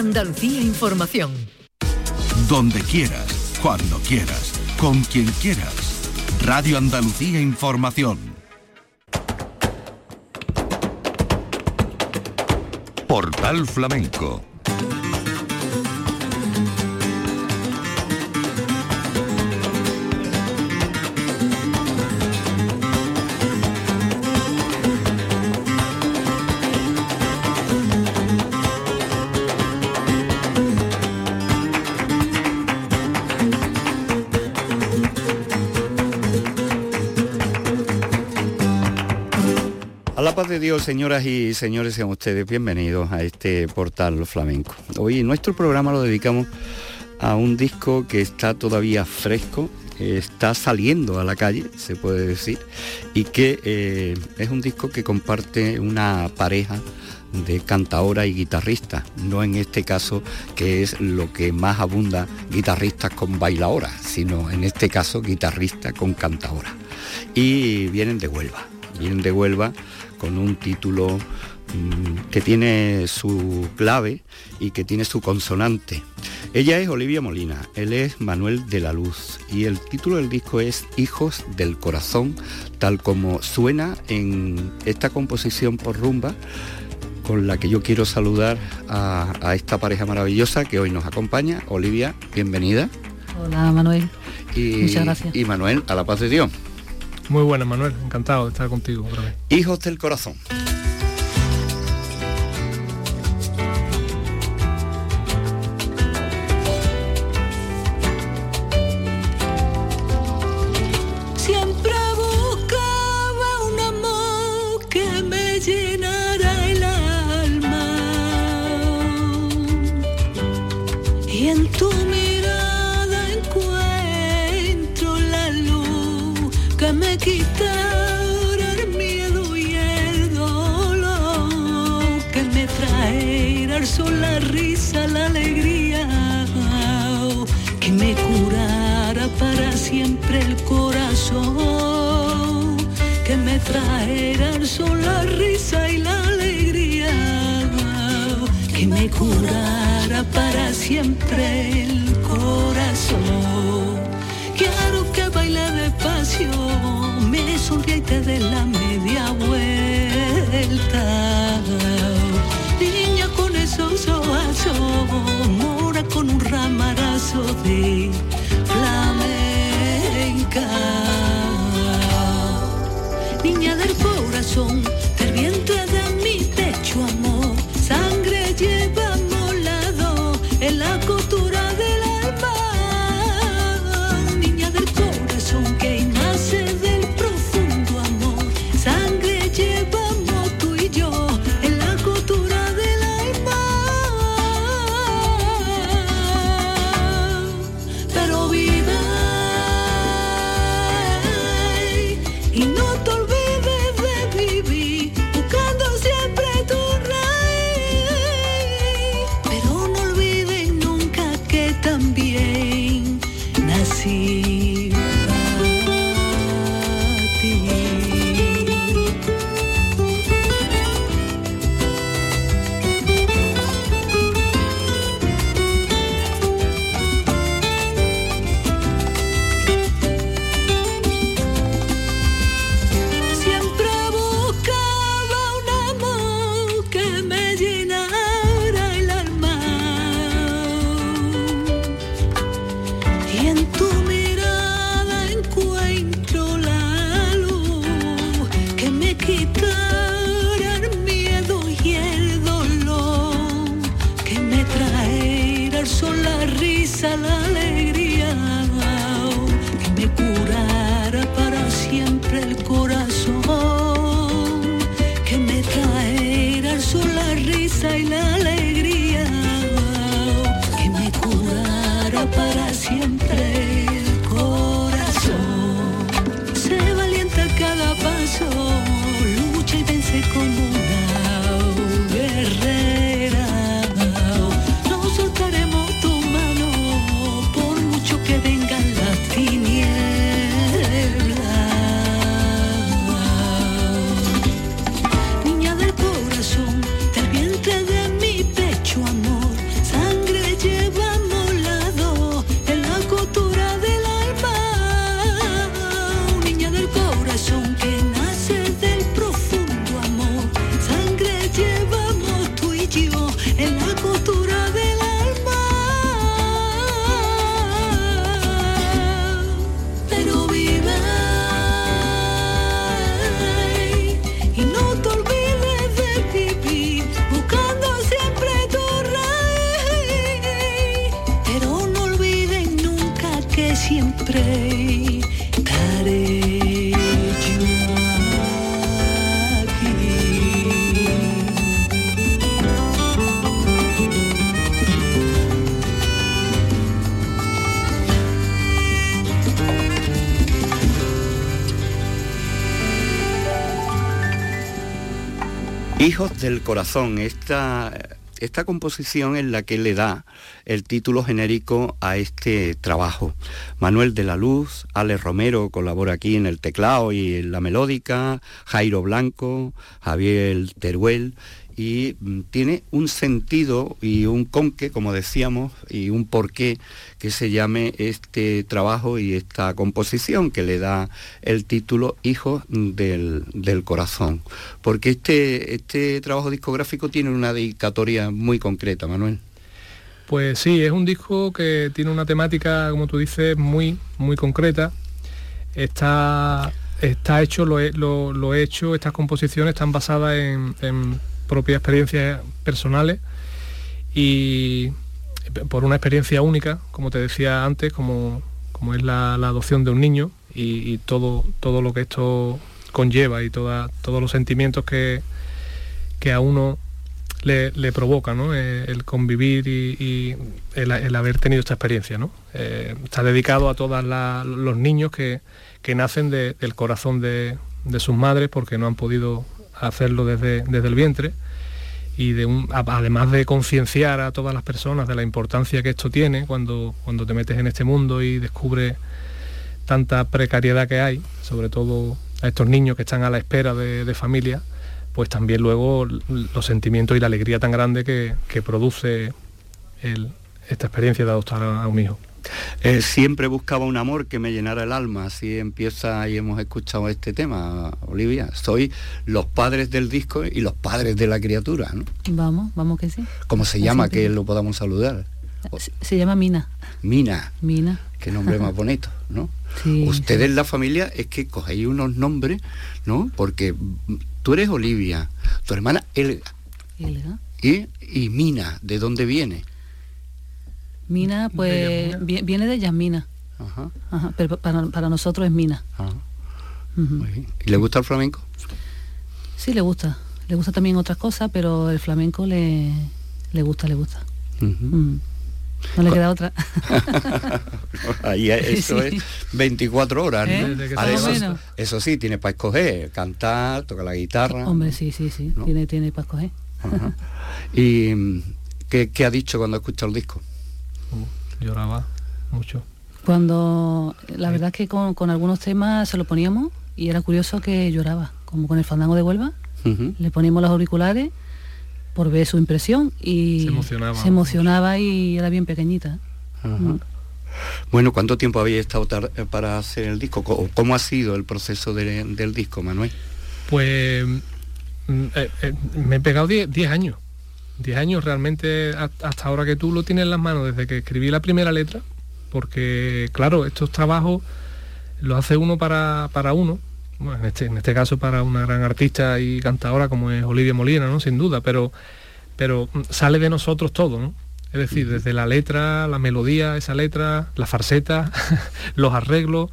Andalucía Información. Donde quieras, cuando quieras, con quien quieras. Radio Andalucía Información. Portal Flamenco de Dios, señoras y señores, sean ustedes bienvenidos a este portal flamenco. Hoy nuestro programa lo dedicamos a un disco que está todavía fresco, está saliendo a la calle, se puede decir, y que eh, es un disco que comparte una pareja de cantaora y guitarrista, no en este caso que es lo que más abunda guitarristas con bailaora, sino en este caso guitarrista con cantaora. Y vienen de Huelva, vienen de Huelva con un título mm, que tiene su clave y que tiene su consonante. Ella es Olivia Molina, él es Manuel de la Luz y el título del disco es Hijos del Corazón, tal como suena en esta composición por rumba con la que yo quiero saludar a, esta pareja maravillosa que hoy nos acompaña. Olivia, bienvenida. Hola Manuel. Muchas gracias. Y Manuel, a la paz de Dios. Muy buena, Manuel. Encantado de estar contigo. Hijos del corazón. Del Corazón, esta, esta composición es la que le da el título genérico a este trabajo. Manuel de la Luz, Ale Romero colabora aquí en el teclado y en la melódica, Jairo Blanco, Javier Teruel y mm, tiene un sentido y un conque, como decíamos, y un porqué que se llame este trabajo y esta composición que le da el título Hijos del, Corazón. Porque este, este trabajo discográfico tiene una dedicatoria muy concreta, Manuel. Pues sí, es un disco que tiene una temática, como tú dices, muy, muy concreta. Está, está hecho, lo lo, he hecho, estas composiciones están basadas en propias experiencias personales y por una experiencia única, como te decía antes, como, como es la, adopción de un niño y, todo, todo lo que esto conlleva y toda, todos los sentimientos que, que a uno le, provoca eh, el convivir y, el, haber tenido esta experiencia. ¿no? Eh, está dedicado a todos los niños que, que nacen del corazón de, sus madres porque no han podido hacerlo desde, desde el vientre y de además de concienciar a todas las personas de la importancia que esto tiene cuando, cuando te metes en este mundo y descubres tanta precariedad que hay, sobre todo a estos niños que están a la espera de, familia, pues también luego los sentimientos y la alegría tan grande que, produce esta experiencia de adoptar a un hijo. Eh, siempre buscaba un amor que me llenara el alma, así empieza y hemos escuchado este tema, Olivia. Soy los padres del disco y los padres de la criatura, ¿no? Vamos, vamos que sí. ¿Cómo se llama que lo podamos saludar? Se, llama Mina. Mina. Mina. Qué nombre más bonito, ¿no? Ustedes la familia es que cogéis unos nombres, ¿no? Porque tú eres Olivia, tu hermana Elga. Elga. Y, y Mina, ¿de dónde viene? Mina, pues viene de Yasmina. Ajá. pero para, nosotros es Mina. ¿Y le gusta el flamenco? Sí, le gusta. Le gusta también otras cosas, pero el flamenco le, le gusta, le gusta. No le queda otra. Ahí eso es 24 horas, ¿no? ¿Eh? eso, sí, tiene para escoger, cantar, tocar la guitarra. Hombre, sí, sí, sí, tiene, tiene para escoger. ¿Y mm, ¿qué, ¿qué, ha dicho cuando ha escuchado el disco? Lloraba mucho. Cuando, la verdad es que con, algunos temas se lo poníamos y era curioso que lloraba, como con el fandango de Huelva, le poníamos los auriculares por ver su impresión y se emocionaba, y era bien pequeñita. Mm. Bueno, ¿cuánto tiempo había estado eh, para hacer el disco? ¿Cómo ha sido el proceso del disco, Manuel? Pues mm, eh, eh, me he pegado 10 años. 10 años realmente hasta ahora que tú lo tienes en las manos, desde que escribí la primera letra, porque claro, estos trabajos los hace uno para, uno, en, este, en este caso para una gran artista y cantadora como es Olivia Molina, ¿no? Sin duda, pero, pero sale de nosotros todo, ¿no? Es decir, desde la letra, la melodía, esa letra, la farseta, los arreglos,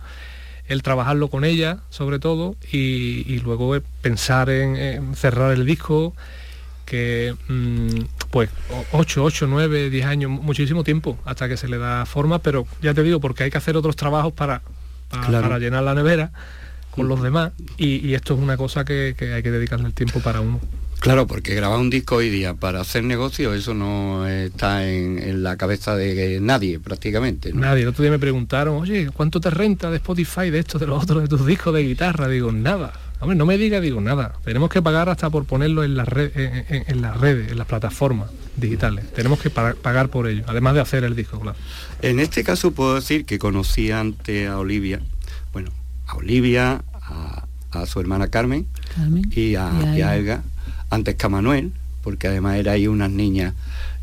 el trabajarlo con ella, sobre todo, y, luego pensar en cerrar el disco, que mm, pues 8, 8, 9, 10 años, muchísimo tiempo hasta que se le da forma, pero ya te digo, porque hay que hacer otros trabajos para, para, llenar la nevera con los demás y, esto es una cosa que, hay que dedicarle el tiempo para uno. Claro, porque grabar un disco hoy día para hacer negocio, eso no está en, la cabeza de nadie prácticamente. Nadie. El otro día me preguntaron, oye, ¿cuánto te renta de Spotify, de esto, de los otros, de tus discos de guitarra? Digo, nada. Hombre, no me diga, digo nada. Tenemos que pagar hasta por ponerlo en las, en, las redes, en las plataformas digitales. Tenemos que pagar por ello, además de hacer el disco, claro. En este caso puedo decir que conocí ante a Olivia, bueno, a Olivia, a, su hermana Carmen, y, a, Elga, antes que a Manuel, porque además era ahí unas niñas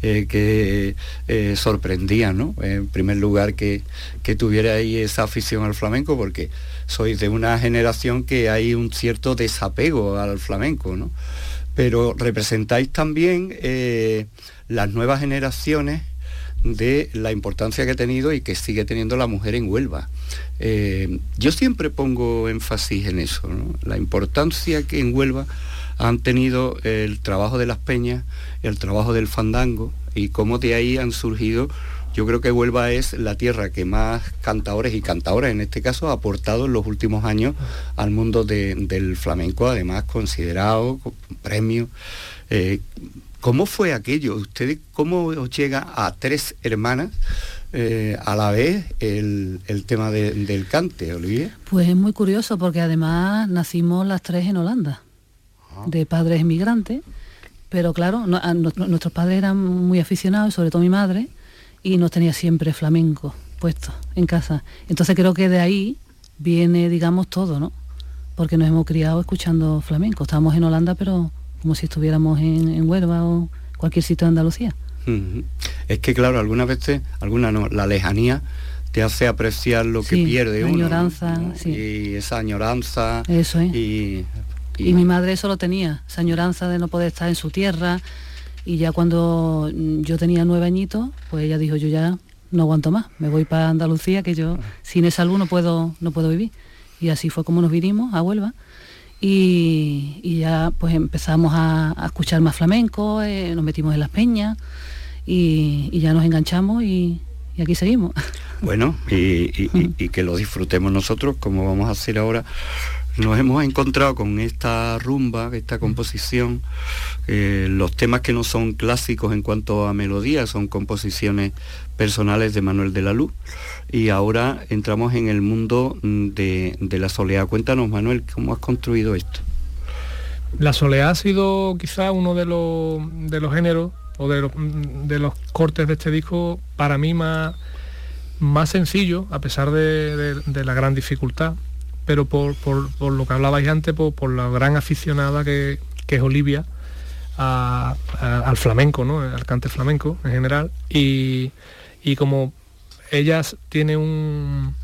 eh, que eh, sorprendían, ¿no? En primer lugar que, que tuviera ahí esa afición al flamenco, porque sois de una generación que hay un cierto desapego al flamenco, ¿no? Pero representáis también eh, las nuevas generaciones de la importancia que ha tenido y que sigue teniendo la mujer en Huelva. Eh, yo siempre pongo énfasis en eso, la importancia que en Huelva han tenido el trabajo de las peñas, el trabajo del fandango y cómo de ahí han surgido yo creo que Huelva es la tierra que más cantadores y cantadoras en este caso ha aportado en los últimos años al mundo del flamenco, además considerado con premio. Eh, ¿Cómo fue aquello? ¿Ustedes cómo os llega a tres hermanas eh, a la vez el, tema del cante, Olivier? Pues es muy curioso porque además nacimos las tres en Holanda. De padres emigrantes, pero claro, nuestros padres eran muy aficionados, sobre todo mi madre, y nos tenía siempre flamenco puesto en casa. Entonces creo que de ahí viene, digamos, todo, ¿no? Porque nos hemos criado escuchando flamenco. Estábamos en Holanda, pero como si estuviéramos en, Huelva o cualquier sitio de Andalucía. Es que claro, algunas veces, alguna no, la lejanía te hace apreciar lo que pierde la añoranza, sí. Y esa añoranza. Eso es. Y, y, mi madre eso lo tenía, esa añoranza de no poder estar en su tierra, y ya cuando mm, yo tenía nueve añitos, pues ella dijo, yo ya no aguanto más, me voy para Andalucía, que yo sin esa luz no puedo, no puedo vivir. Y así fue como nos vinimos a Huelva. Y, ya pues empezamos a, escuchar más flamenco, eh, nos metimos en las peñas y, ya nos enganchamos y, aquí seguimos. Bueno, y, y, que lo disfrutemos nosotros, como vamos a hacer ahora nos hemos encontrado con esta rumba, esta composición, eh, los temas que no son clásicos en cuanto a melodía, son composiciones personales de Manuel de la Luz. Y ahora entramos en el mundo mm, de, la soleá. Cuéntanos, Manuel, ¿cómo has construido esto? La soleá ha sido quizá uno de los, de los géneros o de los, mm, de los cortes de este disco para mí más, más sencillo, a pesar de la gran dificultad pero por, lo que hablabais antes, por, la gran aficionada que, es Olivia al flamenco, ¿no? al cante flamenco en general, y, como ellas tiene un,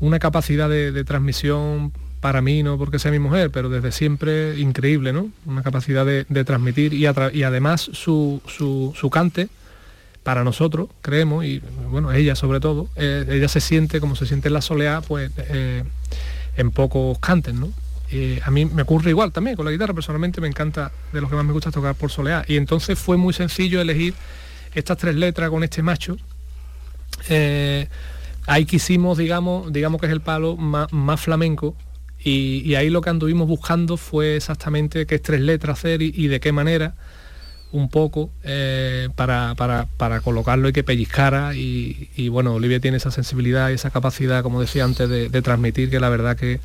una capacidad de, transmisión para mí, no porque sea mi mujer, pero desde siempre increíble, ¿no? Una capacidad de, transmitir y, y, además su, su cante para nosotros, creemos, y bueno, ella sobre todo, eh, ella se siente como se siente en la soleá, pues eh, en pocos cantes, ¿no? a mí me ocurre igual también con la guitarra, personalmente me encanta, de lo que más me gusta tocar por soleá. Y entonces fue muy sencillo elegir estas tres letras con este macho. Eh, ahí quisimos, digamos, digamos que es el palo más, flamenco, y, ahí lo que anduvimos buscando fue exactamente qué tres letras hacer y de qué manera un poco eh, para, colocarlo y que pellizcara y, bueno, Olivia tiene esa sensibilidad y esa capacidad, como decía antes, de, transmitir que la verdad que,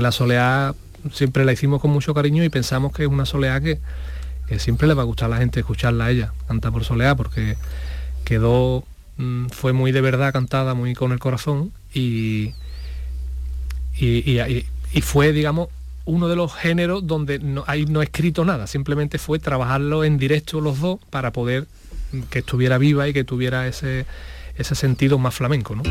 la soleá siempre la hicimos con mucho cariño y pensamos que es una soleá que, siempre le va a gustar a la gente escucharla a ella, canta por soleá, porque quedó, mm, fue muy de verdad cantada, muy con el corazón y, y, y fue, digamos, uno de los géneros donde no, hay no escrito nada, simplemente fue trabajarlo en directo los dos para poder que estuviera viva y que tuviera ese, ese sentido más flamenco. ¿no?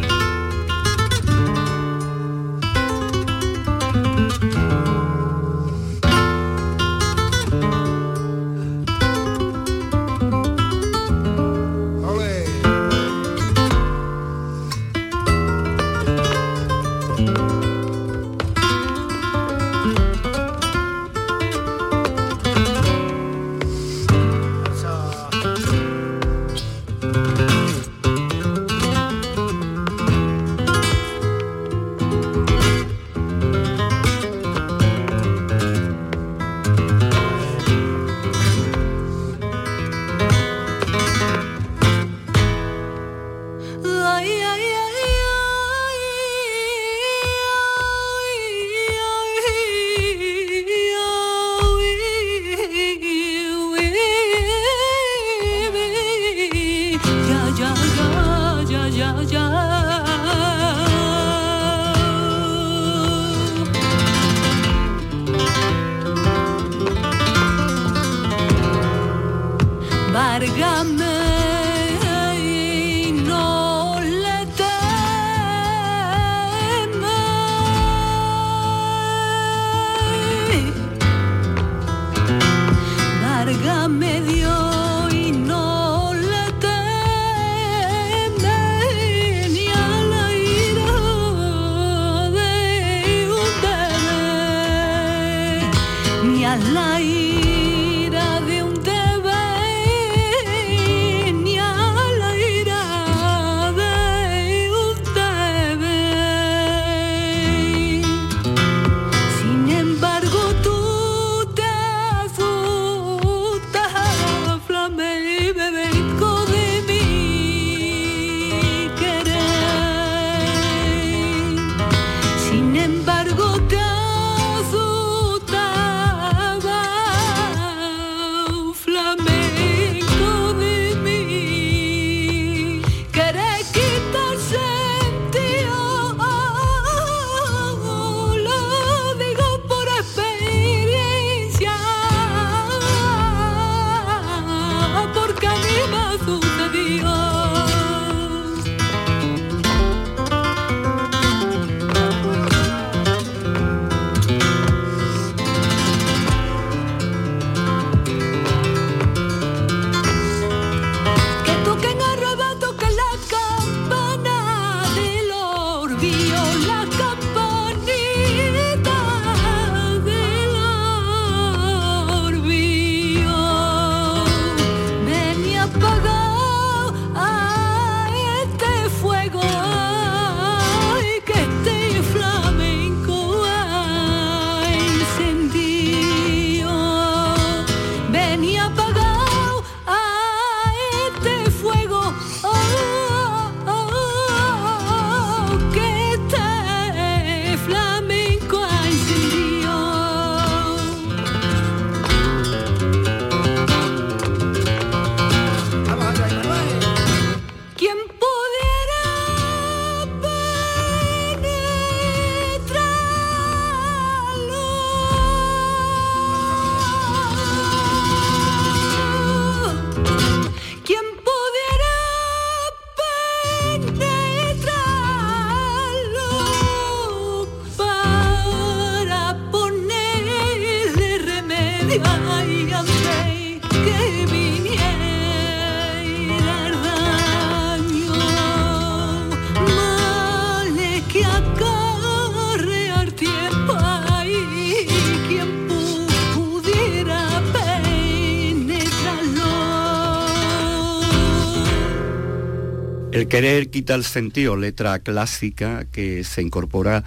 Quita el sentido, letra clásica que se incorpora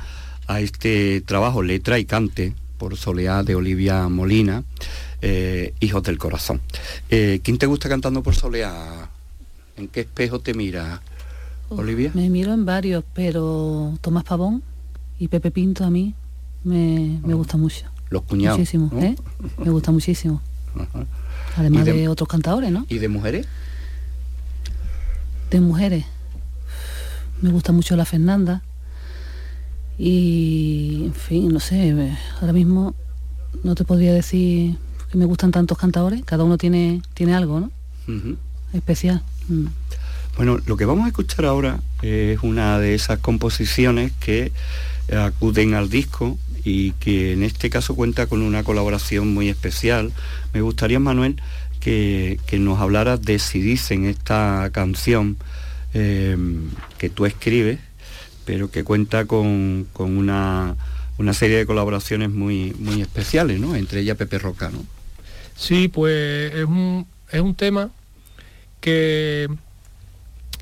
a este trabajo, letra y cante, por Soleá de Olivia Molina, eh, Hijos del Corazón. Eh, ¿Quién te gusta cantando por Soleá? ¿En qué espejo te mira, Olivia? Me miro en varios, pero Tomás Pavón y Pepe Pinto a mí me, me gusta mucho. Los cuñados. Muchísimo, ¿eh? Me gusta muchísimo. Además de, otros cantadores, ¿no? ¿Y de mujeres? De mujeres. Me gusta mucho la Fernanda. Y, en fin, no sé, ahora mismo no te podría decir que me gustan tantos cantadores, cada uno tiene, tiene algo, ¿no? Especial. Mm. Bueno, lo que vamos a escuchar ahora es una de esas composiciones que acuden al disco y que en este caso cuenta con una colaboración muy especial. Me gustaría, Manuel, que, nos hablaras de si dicen esta canción eh, que tú escribes, pero que cuenta con, una, serie de colaboraciones muy, muy especiales, ¿no? Entre ellas Pepe Roca, ¿no? Sí, pues es un, es un tema que,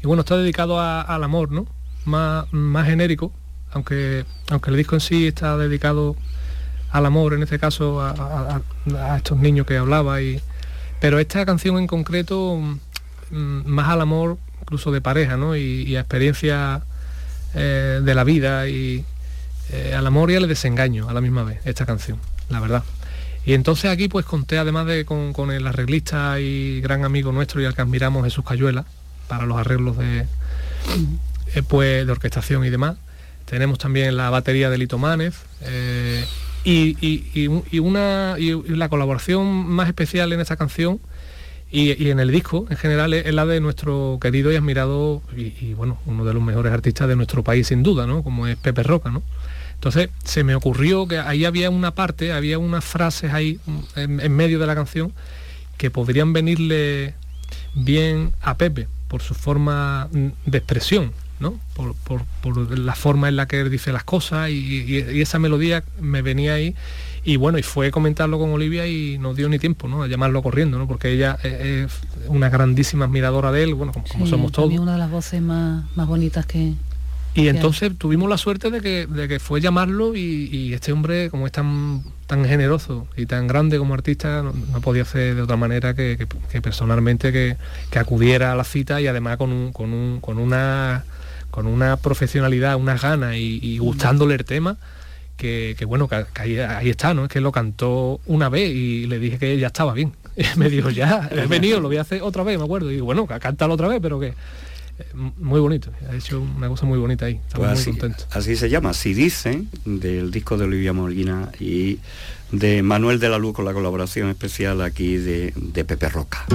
bueno, está dedicado al amor, ¿no? Más, más genérico, aunque, aunque el disco en sí está dedicado al amor, en este caso a, estos niños que hablaba, y, pero esta canción en concreto, mm, más al amor incluso de pareja, ¿no? Y, experiencia eh, de la vida y eh, al amor y al desengaño a la misma vez, esta canción, la verdad. Y entonces aquí pues conté además de con, el arreglista y gran amigo nuestro y al que admiramos Jesús Cayuela para los arreglos de, eh, pues, de orquestación y demás. Tenemos también la batería de Lito Mánez eh, y, una, y la colaboración más especial en esta canción y, en el disco en general es, la de nuestro querido y admirado y, bueno, uno de los mejores artistas de nuestro país sin duda, ¿no? Como es Pepe Roca, ¿no? Entonces se me ocurrió que ahí había una parte, había unas frases ahí en, medio de la canción que podrían venirle bien a Pepe por su forma de expresión, ¿no? Por, la forma en la que él dice las cosas y, esa melodía me venía ahí y bueno, y fue comentarlo con Olivia y no dio ni tiempo, ¿no? A llamarlo corriendo, ¿no? Porque ella es una grandísima admiradora de él, bueno, como, somos todos. una de las voces más, más bonitas que, y entonces tuvimos la suerte de que, de que fue llamarlo y, este hombre, como es tan, tan generoso y tan grande como artista, no, podía hacer de otra manera que, personalmente que, acudiera a la cita y además con, con, una, con una profesionalidad, unas ganas y, gustándole el tema. Que, bueno, que, ahí, está, ¿no? Es que lo cantó una vez y le dije que ya estaba bien. Y me dijo, ya, he venido, lo voy a hacer otra vez, me acuerdo. Y bueno, cántalo otra vez, pero que muy bonito, ha hecho una cosa muy bonita ahí, estamos pues muy contentos. Así se llama, Si Dicen, del disco de Olivia Molina y de Manuel de la Luz con la colaboración especial aquí de, de Pepe Roca.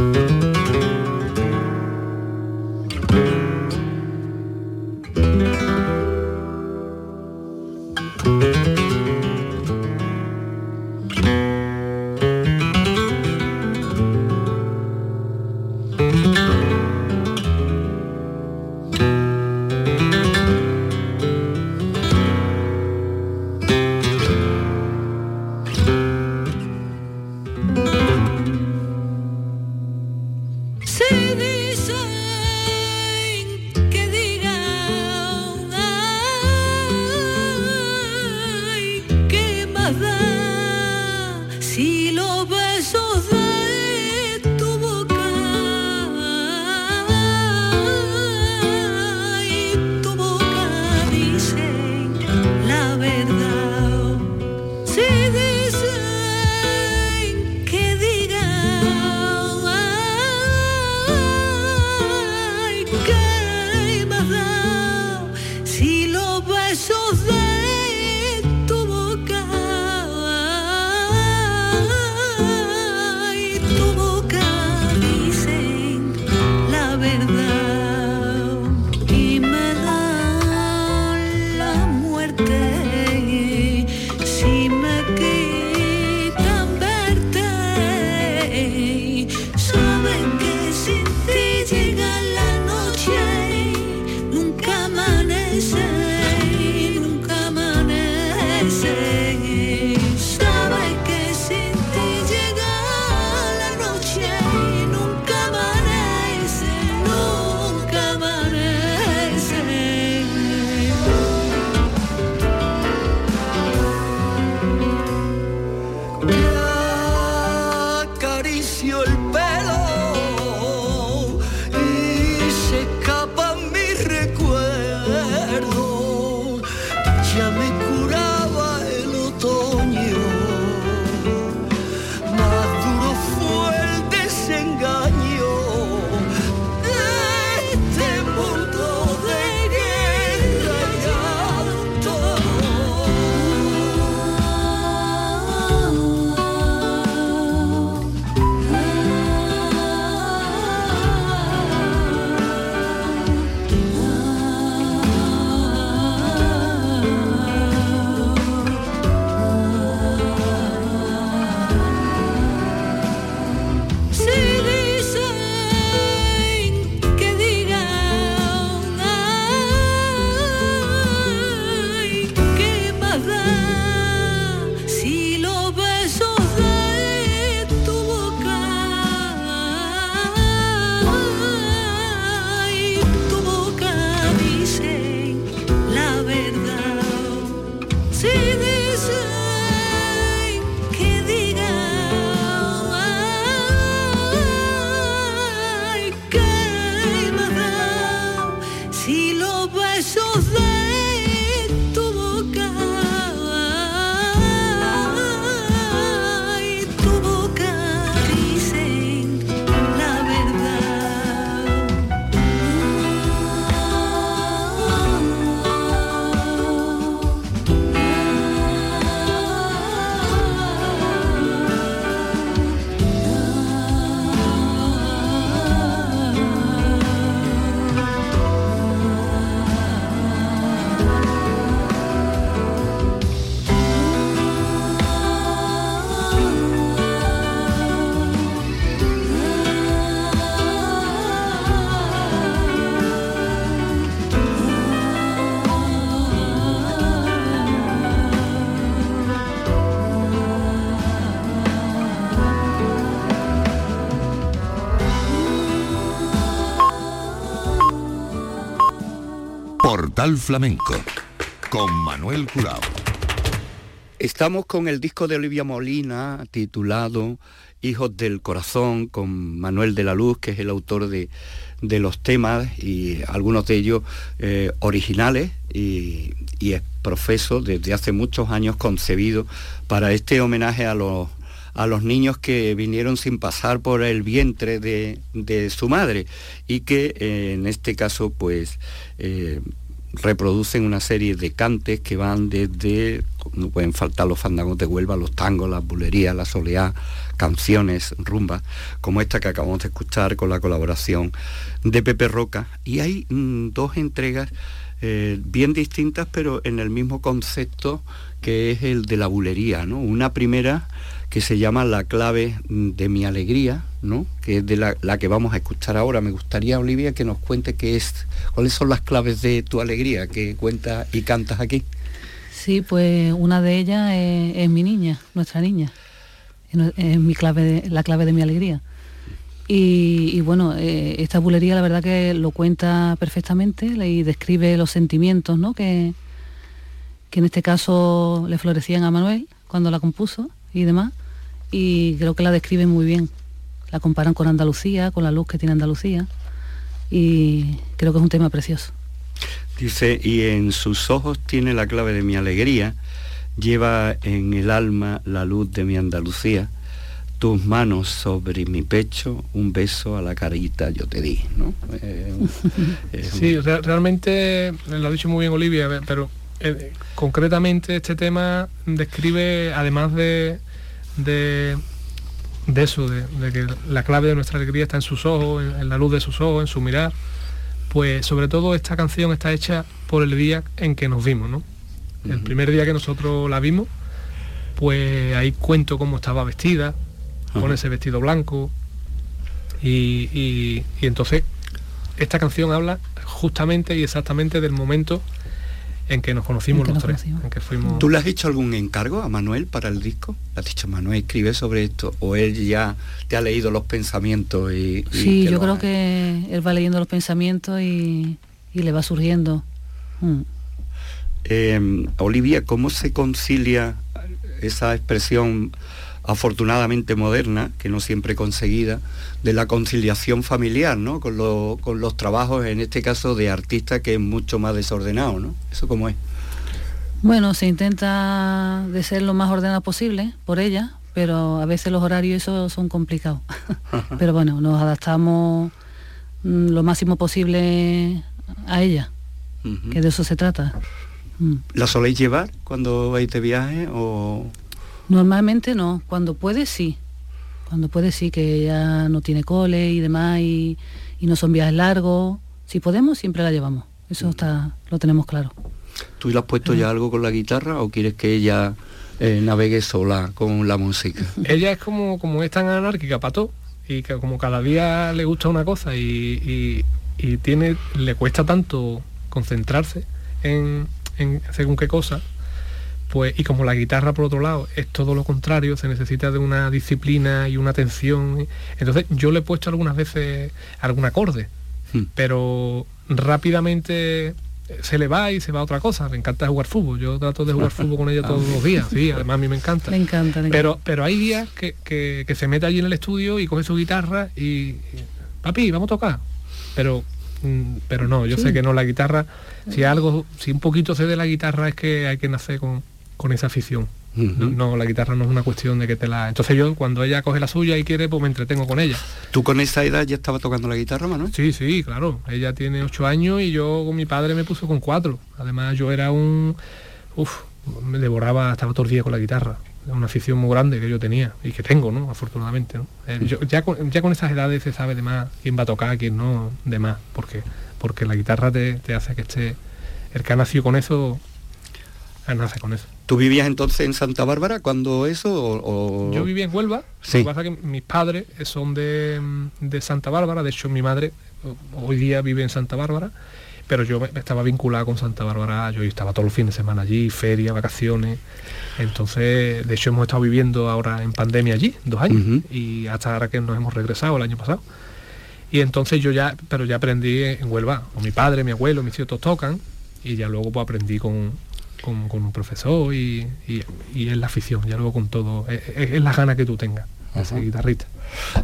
Portal Flamenco con Manuel Curao. Estamos con el disco de Olivia Molina titulado Hijos del Corazón con Manuel de la Luz, que es el autor de, los temas y algunos de ellos eh, originales y, es profeso desde hace muchos años concebido para este homenaje a los, a los niños que vinieron sin pasar por el vientre de, su madre y que eh, en este caso pues eh, reproducen una serie de cantes que van desde, no pueden faltar los fandangos de Huelva, los tangos, las bulerías, la soleá, canciones, rumbas, como esta que acabamos de escuchar con la colaboración de Pepe Roca. Y hay mm, dos entregas eh, bien distintas, pero en el mismo concepto que es el de la bulería, ¿no? Una primera que se llama La clave de mi alegría, ¿no? que es de la, que vamos a escuchar ahora. Me gustaría, Olivia, que nos cuente qué es, cuáles son las claves de tu alegría que cuentas y cantas aquí. Sí, pues una de ellas es, mi niña, nuestra niña. Es mi clave la clave de mi alegría. Y, bueno, eh, esta bulería la verdad que lo cuenta perfectamente y describe los sentimientos ¿no? que, que en este caso le florecían a Manuel cuando la compuso y demás, y creo que la describen muy bien. La comparan con Andalucía, con la luz que tiene Andalucía, y creo que es un tema precioso. Dice, y en sus ojos tiene la clave de mi alegría, lleva en el alma la luz de mi Andalucía, tus manos sobre mi pecho, un beso a la carita yo te di, ¿no? Eh, sí, realmente lo ha dicho muy bien Olivia, pero eh, concretamente este tema describe, además de, de, eso, de, que la clave de nuestra alegría está en sus ojos, en, la luz de sus ojos, en su mirar, pues sobre todo esta canción está hecha por el día en que nos vimos, ¿no? El primer día que nosotros la vimos, pues ahí cuento cómo estaba vestida, con ese vestido blanco, y, y entonces esta canción habla justamente y exactamente del momento en que nos conocimos los tres. que fuimos... ¿Tú le has hecho algún encargo a Manuel para el disco? ¿Le has dicho, Manuel, escribe sobre esto? ¿O él ya te ha leído los pensamientos y... sí, yo creo que él va leyendo los pensamientos y, le va surgiendo. Mm. Em, Olivia, ¿cómo se concilia esa expresión afortunadamente moderna, que no siempre conseguida, de la conciliación familiar, ¿no? Con, los trabajos, en este caso, de artista que es mucho más desordenado, ¿no? ¿Eso cómo es? Bueno, se intenta de ser lo más ordenado posible por ella, pero a veces los horarios eso son complicados. pero bueno, nos adaptamos mm, lo máximo posible a ella, que de eso se trata. Mm. ¿La soléis llevar cuando vais de viaje o...? Normalmente no, cuando puede sí. Cuando puede sí, que ya no tiene cole y demás y, no son viajes largos. Si podemos, siempre la llevamos. Eso está, lo tenemos claro. ¿Tú le has puesto ya algo con la guitarra o quieres que ella eh, navegue sola con la música? Ella es como, como es tan anárquica para todo y que como cada día le gusta una cosa y, tiene, le cuesta tanto concentrarse en, en según qué cosa, pues y como la guitarra por otro lado es todo lo contrario, se necesita de una disciplina y una atención. Entonces yo le he puesto algunas veces algún acorde, hmm. pero rápidamente se le va y se va a otra cosa. Me encanta jugar fútbol. Yo trato de jugar fútbol con ella todos los días. Sí, además a mí me encanta. Me encanta. pero, pero hay días que, se mete allí en el estudio y coge su guitarra y, papi, vamos a tocar. Pero mm, pero no, yo sé que no, la guitarra, si algo, si un poquito se de la guitarra es que hay que nacer con, con esa afición. no, la guitarra no es una cuestión de que te la... Entonces yo cuando ella coge la suya y quiere, pues me entretengo con ella. ¿Tú con esa edad ya estaba tocando la guitarra, Manuel? Sí, sí, claro. Ella tiene ocho años y yo con mi padre me puso con cuatro. Además yo era un... Uf, me devoraba, estaba todo el día con la guitarra. Una afición muy grande que yo tenía y que tengo, ¿no? Afortunadamente. ¿no? Eh, ya, con, ya con esas edades se sabe de más quién va a tocar, quién no, de más. Porque, porque la guitarra te, te hace que esté... El que ha nacido con eso nace con eso. ¿Tú vivías entonces en Santa Bárbara cuando eso? O, Yo vivía en Huelva, sí. lo que pasa que mis padres son de, Santa Bárbara, de hecho mi madre hoy día vive en Santa Bárbara, pero yo estaba vinculada con Santa Bárbara, yo estaba todos los fines de semana allí, feria, vacaciones, entonces de hecho hemos estado viviendo ahora en pandemia allí, dos años, y hasta ahora que nos hemos regresado el año pasado. Y entonces yo ya, pero ya aprendí en Huelva, o mi padre, mi abuelo, mis tíos todos tocan, y ya luego pues aprendí con, con, un profesor y, es la afición, ya luego con todo, es, la gana que tú tengas, ese guitarrista.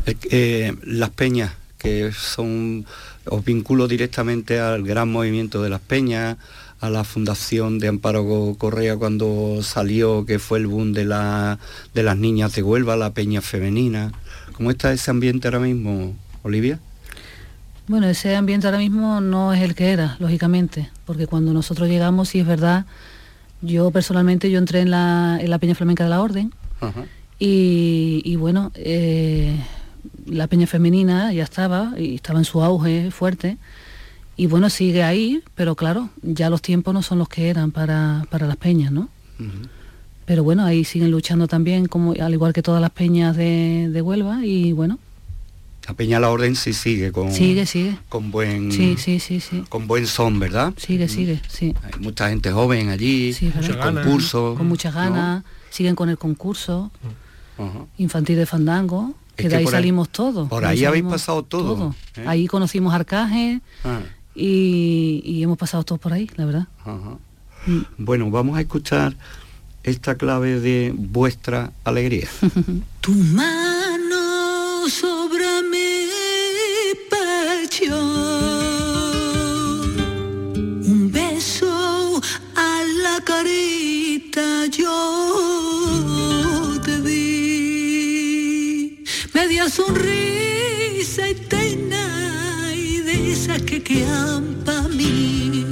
Eh, eh, las peñas, que son, os vinculo directamente al gran movimiento de las peñas, a la fundación de Amparo Correa cuando salió, que fue el boom de, la, de las niñas de Huelva, la peña femenina. ¿Cómo está ese ambiente ahora mismo, Olivia? Bueno, ese ambiente ahora mismo no es el que era, lógicamente, porque cuando nosotros llegamos, sí es verdad, yo personalmente yo entré en la, Peña Flamenca de la Orden y, bueno, eh, la Peña Femenina ya estaba y estaba en su auge fuerte y bueno, sigue ahí, pero claro, ya los tiempos no son los que eran para, las peñas, ¿no? Pero bueno, ahí siguen luchando también, como, al igual que todas las peñas de, de Huelva y bueno, la Peña La Orden sí sigue con sigue, sigue. con buen sí, sí, sí, sí. con buen son, ¿verdad? Sigue, sigue, sí. Hay mucha gente joven allí, sí, concurso, con muchas ganas, siguen con el concurso infantil de fandango, que de ahí salimos todos. Por ahí, habéis pasado todo. ¿eh? Ahí conocimos Arcaje ah. y, hemos pasado todos por ahí, la verdad. Mm. Bueno, vamos a escuchar esta clave de vuestra alegría. tu mano Media sonrisa eterna y de esas que quedan para mí.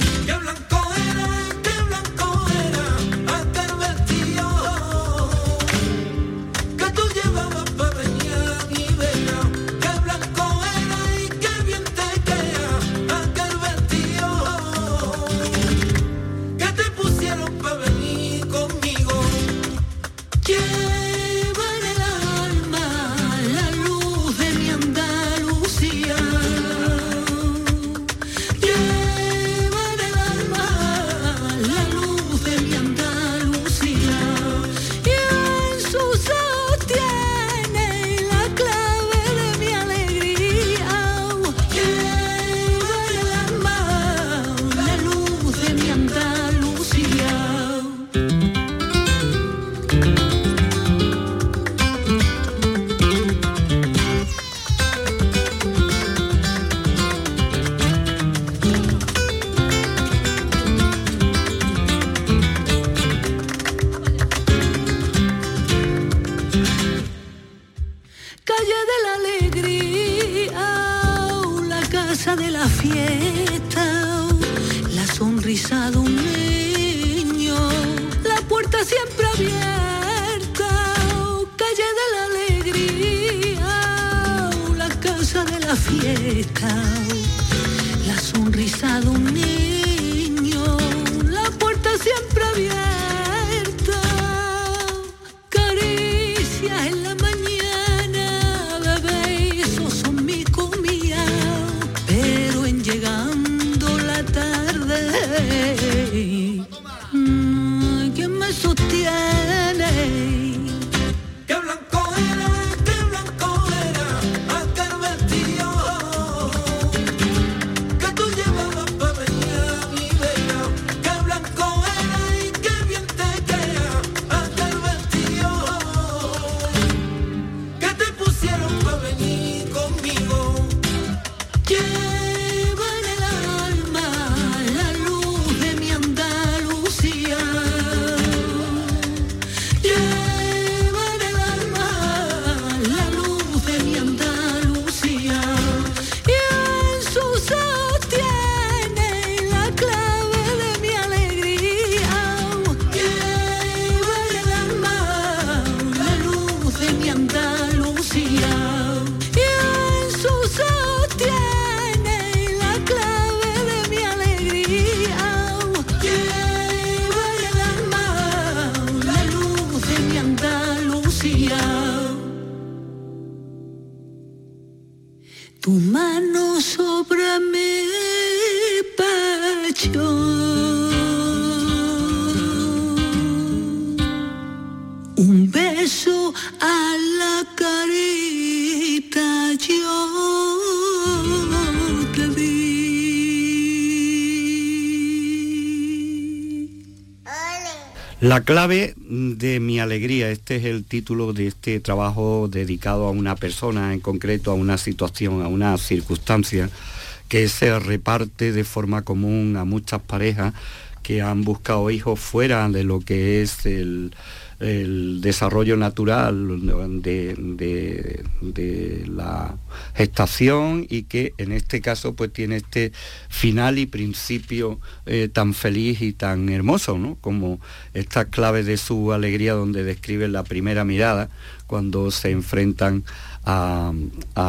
La clave de mi alegría, este es el título de este trabajo dedicado a una persona en concreto, a una situación, a una circunstancia que se reparte de forma común a muchas parejas que han buscado hijos fuera de lo que es el, el desarrollo natural de, la gestación y que en este caso pues tiene este final y principio eh, tan feliz y tan hermoso, ¿no? Como estas claves de su alegría donde describe la primera mirada cuando se enfrentan a,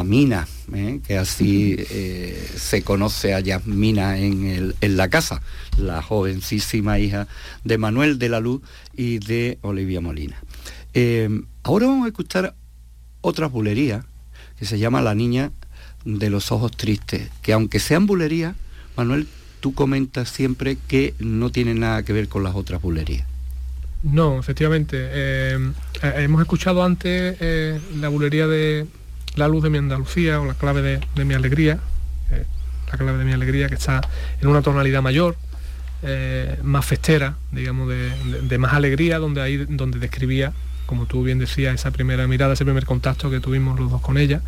Mina, ¿eh? que así eh, se conoce a Yasmina en, en la casa, la jovencísima hija de Manuel de la Luz y de Olivia Molina. Eh, ahora vamos a escuchar otra bulería que se llama La Niña de los Ojos Tristes, que aunque sean bulerías, Manuel, tú comentas siempre que no tiene nada que ver con las otras bulerías. No, efectivamente. Eh, eh, hemos escuchado antes la bulería de La luz de mi Andalucía o la clave de, mi alegría, la clave de mi alegría que está en una tonalidad mayor, eh, más festera, digamos, de, más alegría, donde ahí donde describía, como tú bien decías, esa primera mirada, ese primer contacto que tuvimos los dos con ella.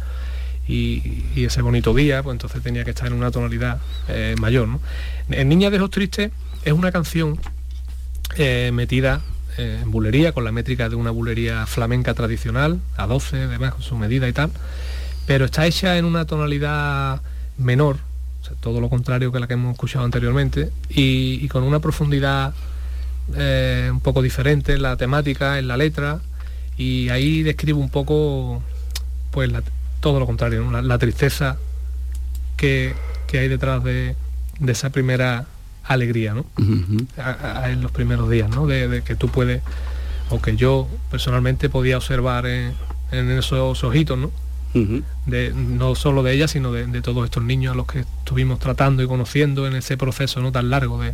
Y, ese bonito día, pues entonces tenía que estar en una tonalidad eh, mayor. En Niña de Ojos Tristes es una canción eh, en bulería, con la métrica de una bulería flamenca tradicional, a 12, además con su medida y tal, pero está hecha en una tonalidad menor, todo lo contrario que la que hemos escuchado anteriormente, y, con una profundidad eh, un poco diferente en la temática, en la letra, y ahí describo un poco pues todo lo contrario, la, tristeza que, hay detrás de, esa primera alegría, ¿no? en los primeros días, ¿no? De, que tú puedes, o que yo personalmente podía observar en, en esos ojitos, ¿no? de, no solo de ella, sino de, todos estos niños a los que estuvimos tratando y conociendo en ese proceso no tan largo de,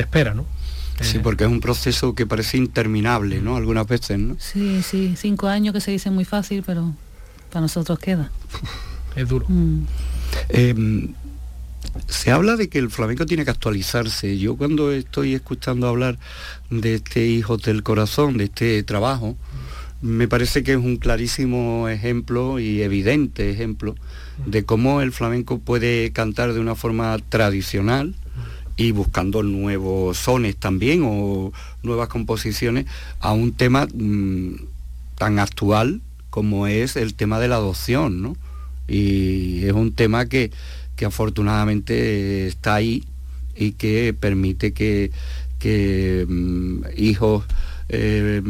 espera, ¿no? Sí, eh, porque es un proceso que parece interminable, ¿no? Algunas veces, ¿no? Sí, sí, cinco años que se dice muy fácil, pero para nosotros queda. es duro. Mm. Em, se habla de que el flamenco tiene que actualizarse. Yo cuando estoy escuchando hablar de este Hijo del Corazón, de este trabajo, me parece que es un clarísimo ejemplo y evidente ejemplo de cómo el flamenco puede cantar de una forma tradicional y buscando nuevos sones también o nuevas composiciones a un tema mm, tan actual como es el tema de la adopción, ¿no? Y es un tema que, afortunadamente está ahí y que permite que, mm, hijos eh,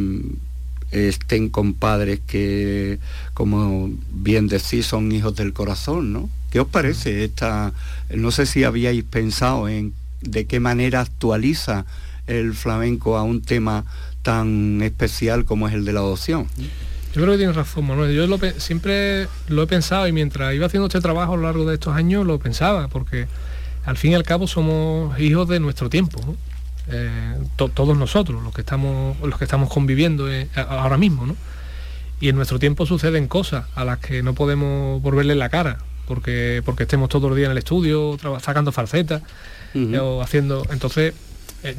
estén con padres que, como bien decís, son hijos del corazón, ¿no? ¿Qué os parece esta? No sé si habíais pensado en de qué manera actualiza el flamenco a un tema tan especial como es el de la adopción. Yo creo que tienes razón, Manuel. Yo siempre lo he pensado y mientras iba haciendo este trabajo a lo largo de estos años lo pensaba, porque al fin y al cabo somos hijos de nuestro tiempo. ¿no? Eh, todos nosotros, los que estamos, los que estamos conviviendo eh, ahora mismo, ¿no? Y en nuestro tiempo suceden cosas a las que no podemos volverle la cara, porque, porque estemos todos los días en el estudio, sacando falsetas, eh, o haciendo. Entonces,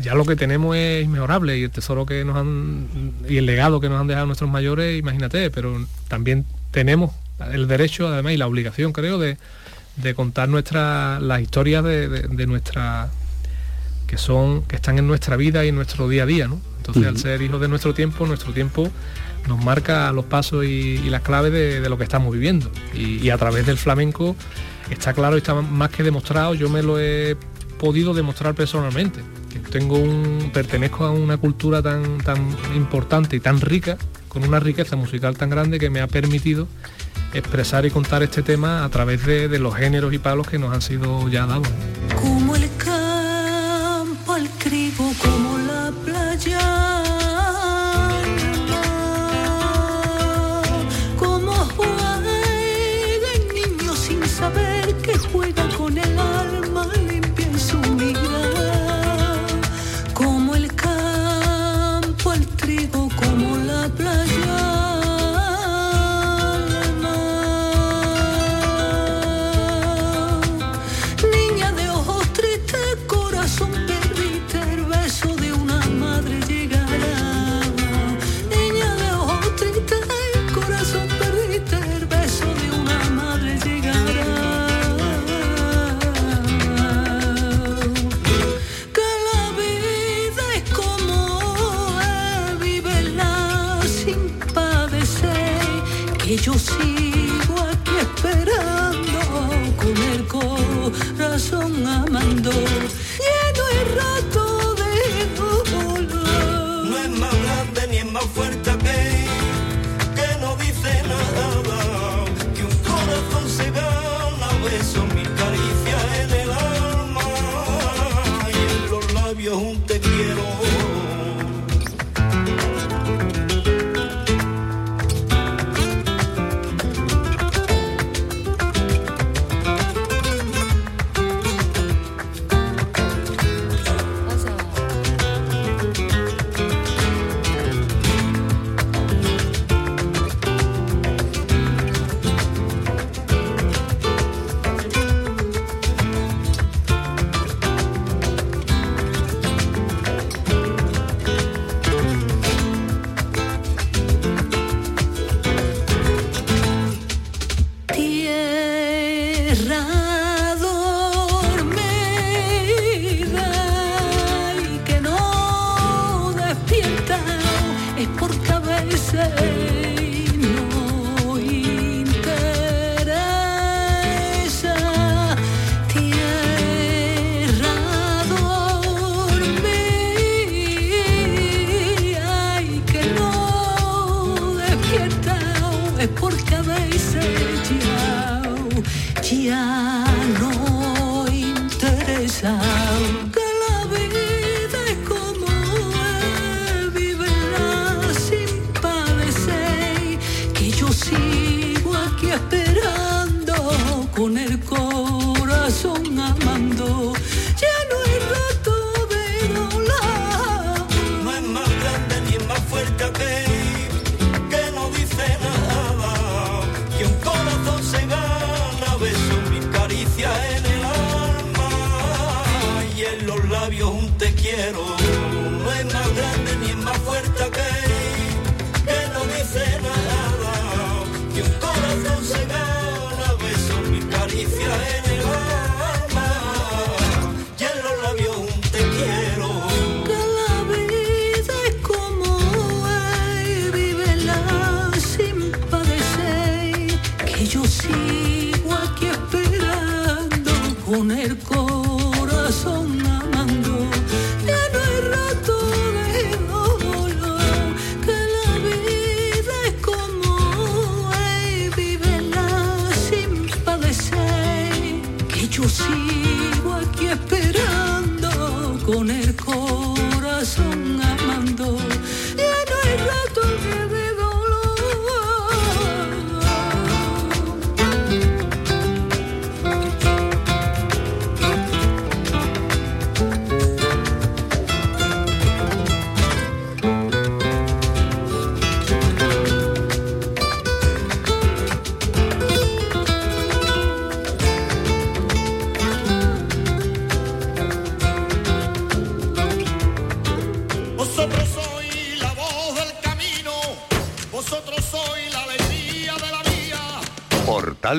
ya lo que tenemos es inmejorable y el tesoro que nos han. y el legado que nos han dejado nuestros mayores, imagínate, pero también tenemos el derecho, además, y la obligación, creo, de, contar nuestra, las historias de, de nuestra que son que están en nuestra vida y en nuestro día a día, ¿no? Entonces, al ser hijos de nuestro tiempo, nuestro tiempo nos marca los pasos y, las claves de, lo que estamos viviendo. Y, a través del flamenco está claro y está más que demostrado, yo me lo he podido demostrar personalmente, tengo un, pertenezco a una cultura tan, tan importante y tan rica, con una riqueza musical tan grande que me ha permitido expresar y contar este tema a través de, de los géneros y palos que nos han sido ya dados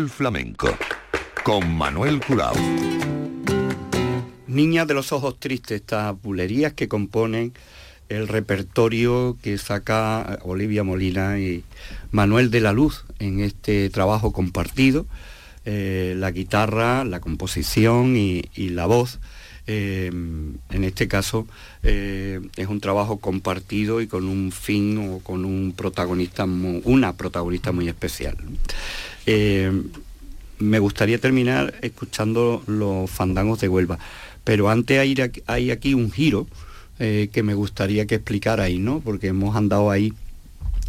Flamenco con Manuel Curao. Niña de los ojos tristes, estas bulerías que componen el repertorio que saca Olivia Molina y Manuel de la Luz en este trabajo compartido, eh, la guitarra, la composición y, la voz. Eh, en este caso eh, es un trabajo compartido y con un fin o con un protagonista, una protagonista muy especial. Eh, me gustaría terminar escuchando los fandangos de Huelva, pero antes hay, aquí un giro que me gustaría que explicara ¿no? Porque hemos andado ahí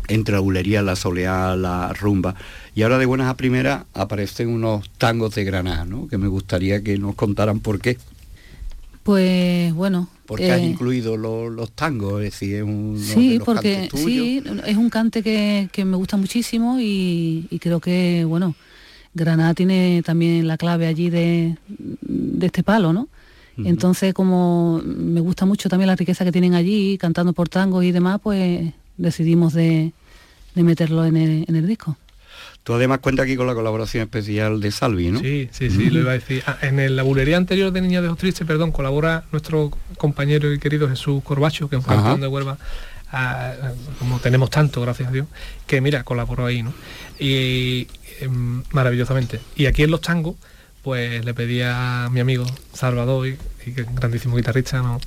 entre la la soleá, la rumba, y ahora de buenas a primeras aparecen unos tangos de Granada, ¿no? Que me gustaría que nos contaran por qué. Pues bueno. Porque has eh, incluido los, tangos, es decir, es un sí, porque sí, es un cante que, me gusta muchísimo y, creo que bueno, Granada tiene también la clave allí de, este palo, ¿no? Entonces, como me gusta mucho también la riqueza que tienen allí, cantando por tangos y demás, pues decidimos de, meterlo en el disco. Tú además cuenta aquí con la colaboración especial de Salvi, ¿no? Sí, sí, sí, lo iba a decir. Ah, en la bulería anterior de Niña de Tristes, perdón, colabora nuestro compañero y querido Jesús Corbacho, que es un campeón de Huelva. como tenemos tanto, gracias a Dios, que mira, colaboró ahí, ¿no? Y em, maravillosamente. Y aquí en los tangos, pues le pedí a mi amigo Salvador, y, que es grandísimo guitarrista, no,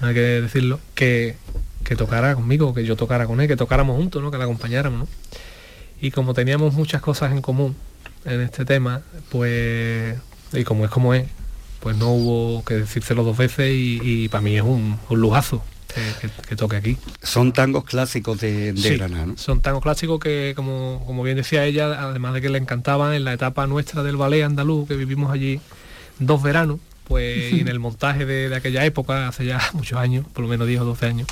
hay que decirlo, que, que tocara conmigo, que yo tocara con él, que tocáramos juntos, ¿no? que le acompañáramos. ¿no? Y como teníamos muchas cosas en común en este tema, pues, y como es como es, pues no hubo que decírselo dos veces y, para mí es un, un lujazo que, toque aquí. Son tangos clásicos de, Granada, ¿no? Son tangos clásicos que, como, como bien decía ella, además de que le encantaban en la etapa nuestra del ballet andaluz, que vivimos allí dos veranos, pues y en el montaje de, aquella época, hace ya muchos años, por lo menos 10 o 12 años,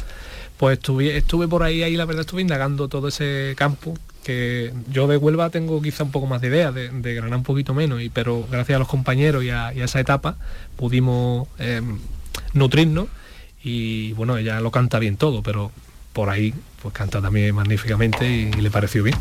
pues estuve, estuve por ahí, ahí la verdad estuve indagando todo ese campo que yo de Huelva tengo quizá un poco más de idea, de, Granada un poquito menos, y, pero gracias a los compañeros y a, esa etapa pudimos em, nutrirnos y bueno, ella lo canta bien todo, pero por ahí pues canta también magníficamente y le pareció bien.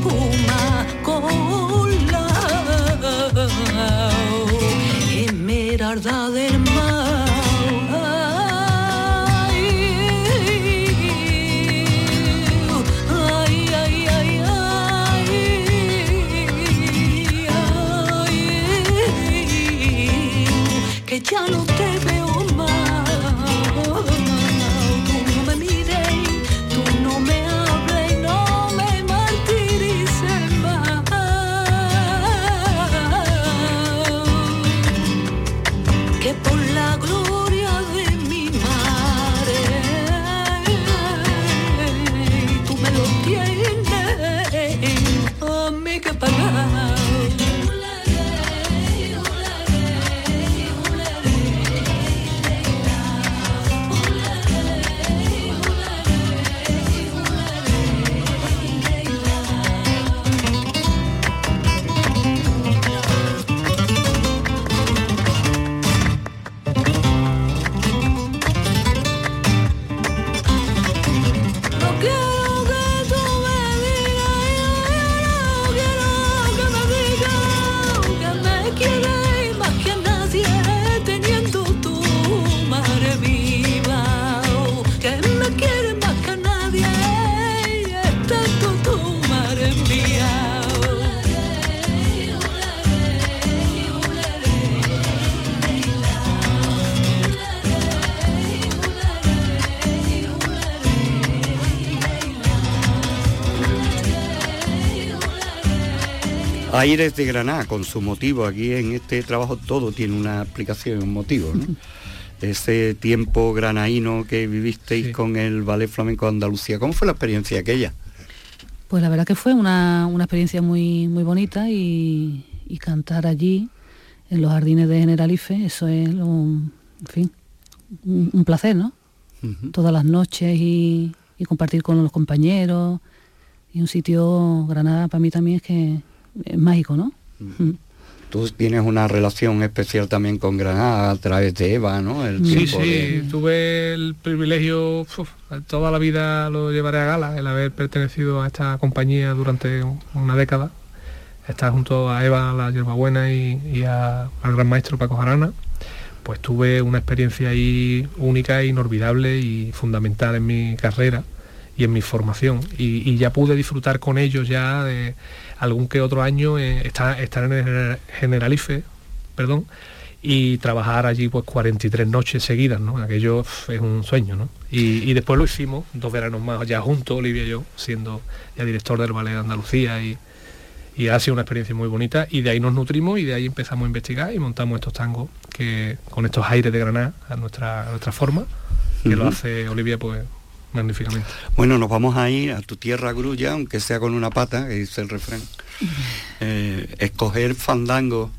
puma colao. Esmeralda del Aires de Granada, con su motivo, aquí en este trabajo todo tiene una explicación, un motivo, ¿no? Ese tiempo granaíno que vivisteis con el Ballet Flamenco de Andalucía, ¿cómo fue la experiencia aquella? Pues la verdad que fue una, experiencia muy, muy bonita y, cantar allí, en los jardines de Generalife, eso es, un, en fin, un, placer, ¿no? Todas las noches y, y compartir con los compañeros Y un sitio, Granada para mí también es que es mágico, ¿no? Tú tienes una relación especial también con Granada a través de Eva, ¿no? sí, sí, tuve el privilegio, toda la vida lo llevaré a gala, el haber pertenecido a esta compañía durante una década, estar junto a Eva, la hierbabuena y, y al gran maestro Paco Jarana, pues tuve una experiencia ahí única e inolvidable y fundamental en mi carrera y en mi formación. Y, ya pude disfrutar con ellos ya de algún que otro año, eh, estar, en el Generalife, perdón, y trabajar allí pues 43 noches seguidas, ¿no? Aquello es un sueño, ¿no? Y, después lo hicimos, dos veranos más ya juntos, Olivia y yo, siendo ya director del Ballet de Andalucía y, y ha sido una experiencia muy bonita y de ahí nos nutrimos y de ahí empezamos a investigar y montamos estos tangos que con estos aires de Granada a nuestra, nuestra forma, que lo hace Olivia pues magníficamente. Bueno, nos vamos a ir a tu tierra grulla, aunque sea con una pata, que dice el refrán. Eh, escoger fandango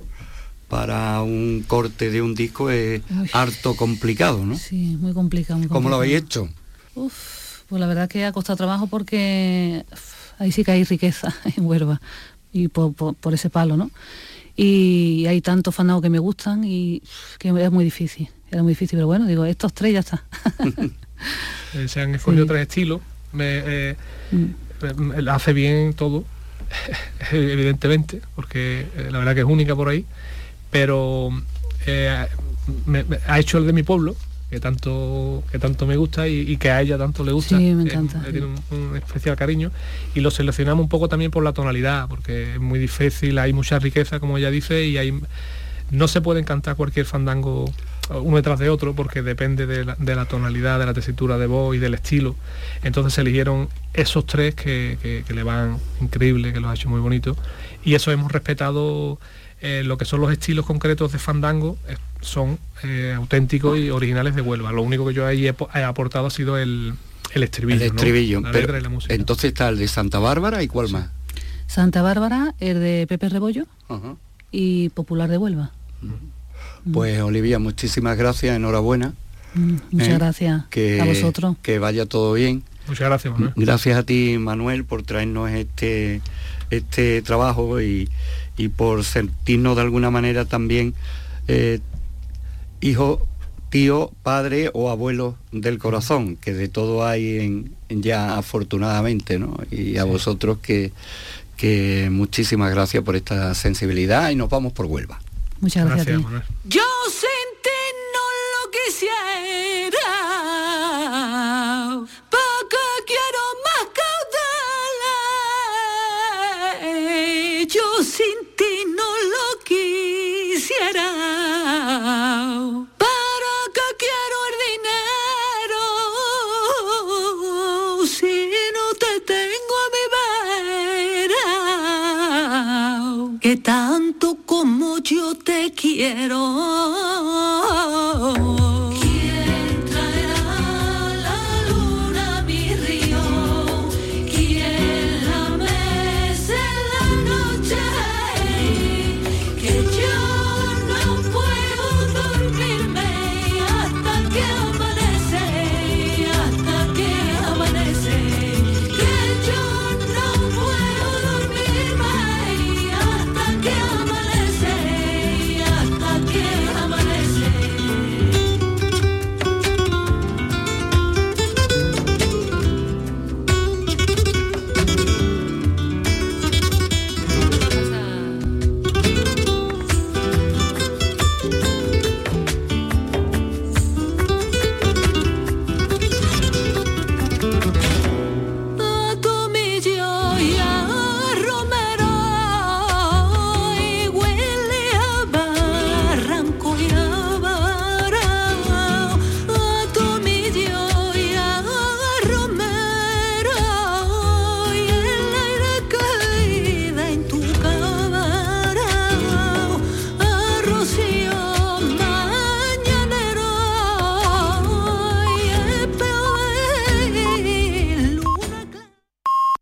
para un corte de un disco es harto complicado, ¿no? Sí, muy complicado. Muy ¿Cómo lo habéis hecho? Uf, pues la verdad que ha costado trabajo porque ahí sí que hay riqueza en Huerva y por, ese palo, ¿no? Y hay tantos fandangos que me gustan y que es muy difícil, era muy difícil, pero bueno, digo, estos tres ya está. Eh, se han escogido tres estilos, me, eh, mm. hace bien todo, evidentemente, porque eh, la verdad que es única por ahí, pero ha hecho el de mi pueblo, que tanto que tanto me gusta y, que a ella tanto le gusta. Sí, me encanta. tiene un, especial cariño. Y lo seleccionamos un poco también por la tonalidad, porque es muy difícil, hay mucha riqueza, como ella dice, y hay no se puede cantar cualquier fandango uno detrás de otro porque depende de la, tonalidad, de la tesitura de voz y del estilo. Entonces se eligieron esos tres que, le van increíble, que los ha hecho muy bonito. Y eso hemos respetado eh, lo que son los estilos concretos de fandango, eh, son eh, auténticos y originales de Huelva. Lo único que yo ahí he, aportado ha sido el, estribillo. El estribillo, Entonces está el de Santa Bárbara y cuál más? Santa Bárbara, el de Pepe Rebollo y Popular de Huelva. Pues Olivia, muchísimas gracias, enhorabuena. Mm, muchas eh, gracias que, a vosotros. Que vaya todo bien. Muchas gracias, Manuel. Gracias a ti, Manuel, por traernos este, este trabajo y, por sentirnos de alguna manera también eh, hijo, tío, padre o abuelo del corazón, que de todo hay en, ya afortunadamente, ¿no? Y a vosotros que, que muchísimas gracias por esta sensibilidad y nos vamos por Huelva. Muchas gracias. Yo sentí no lo quisiera, porque quiero más caudales. Yo sin ti no lo quisiera. Quiero.